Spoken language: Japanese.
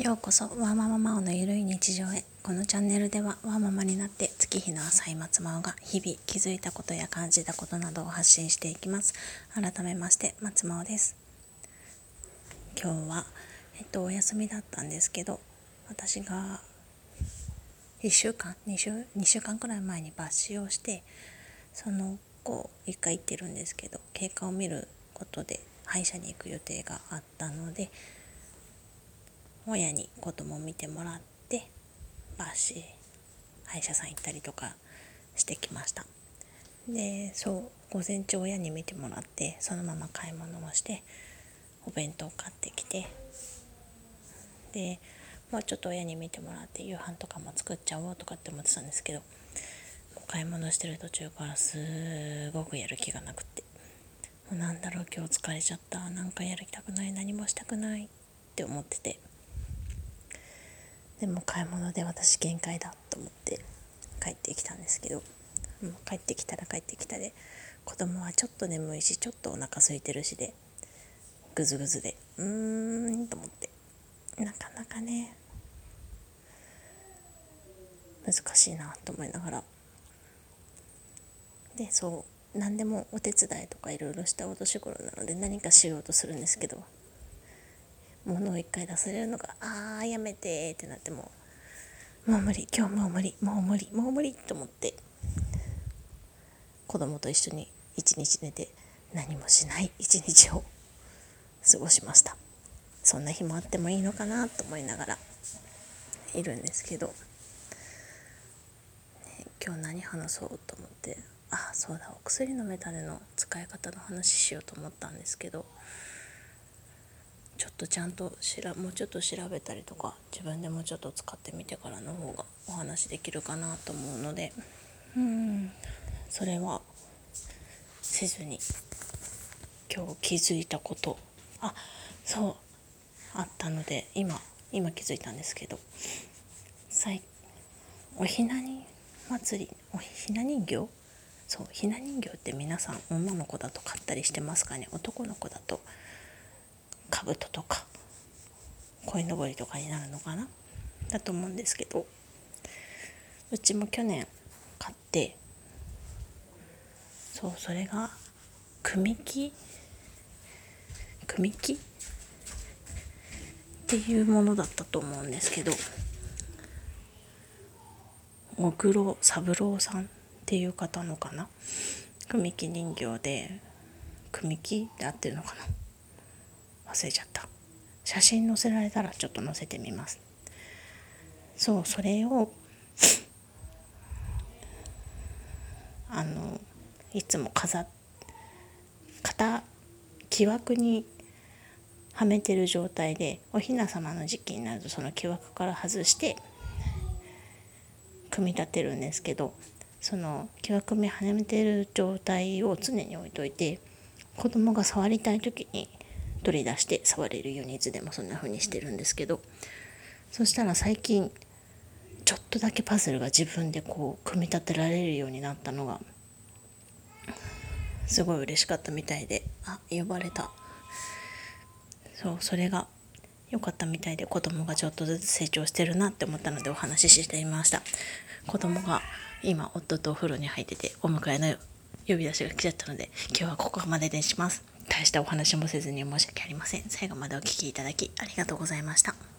ようこそワーマママオのゆるい日常へ。このチャンネルではワーママになって月日の浅い松マオが日々気づいたことや感じたことなどを発信していきます。改めまして松マオです。今日はえっとお休みだったんですけど私が1週間2週 ,2 週間くらい前に抜歯をしてその後1回行ってるんですけど経過を見ることで歯医者に行く予定があったので親に子供を見てもらってバーシー歯医者さん行ったりとかしてきました。でそう午前中親に見てもらってそのまま買い物をしてお弁当買ってきてでもうちょっと親に見てもらって夕飯とかも作っちゃおうとかって思ってたんですけど買い物してる途中からすごくやる気がなくってもうなんだろう今日疲れちゃったなんかやりたくない何もしたくないって思ってて。でも買い物で私限界だと思って帰ってきたんですけどもう帰ってきたら帰ってきたで子供はちょっと眠いしちょっとお腹空いてるしでぐずぐずでうーんと思ってなかなかね難しいなと思いながら。でそう何でもお手伝いとかいろいろしたお年頃なので何かしようとするんですけど物を一回出されるのがああやめてってなってももう無理今日もう無理もう無理もう無理と思って子供と一緒に一日寝て何もしない一日を過ごしました。そんな日もあってもいいのかなと思いながらいるんですけど、ね、今日何話そうと思ってあそうだお薬のメタネの使い方の話しようと思ったんですけどちょっとちゃんとしらもうちょっと調べたりとか自分でもちょっと使ってみてからの方がお話できるかなと思うので。うん。それはせずに今日気づいたこと。あそう。あったので今今気づいたんですけど。おひなに祭りおひな人形？そうひな人形って皆さん女の子だと買ったりしてますかね？男の子だと。兜とか鯉のぼりとかになるのかな？だと思うんですけどうちも去年買ってそうそれが組木？組木？っていうものだったと思うんですけど小黒三郎さんっていう方のかな？組木人形で組木って合ってるのかな？忘れちゃった。写真載せられたらちょっと載せてみます。そうそれをあのいつも飾肩木枠にはめてる状態でおひな様の時期になるとその木枠から外して組み立てるんですけどその木枠目はめてる状態を常に置いといて子供が触りたい時に取り出して触れるようにいつでもそんな風にしてるんですけどそしたら最近ちょっとだけパズルが自分でこう組み立てられるようになったのがすごい嬉しかったみたいであ呼ばれた。そうそれが良かったみたいで子供がちょっとずつ成長してるなって思ったのでお話ししてみました。子供が今夫とお風呂に入っててお迎えの呼び出しが来ちゃったので今日はここまでにします。大したお話もせずに申し訳ありません。最後までお聴きいただきありがとうございました。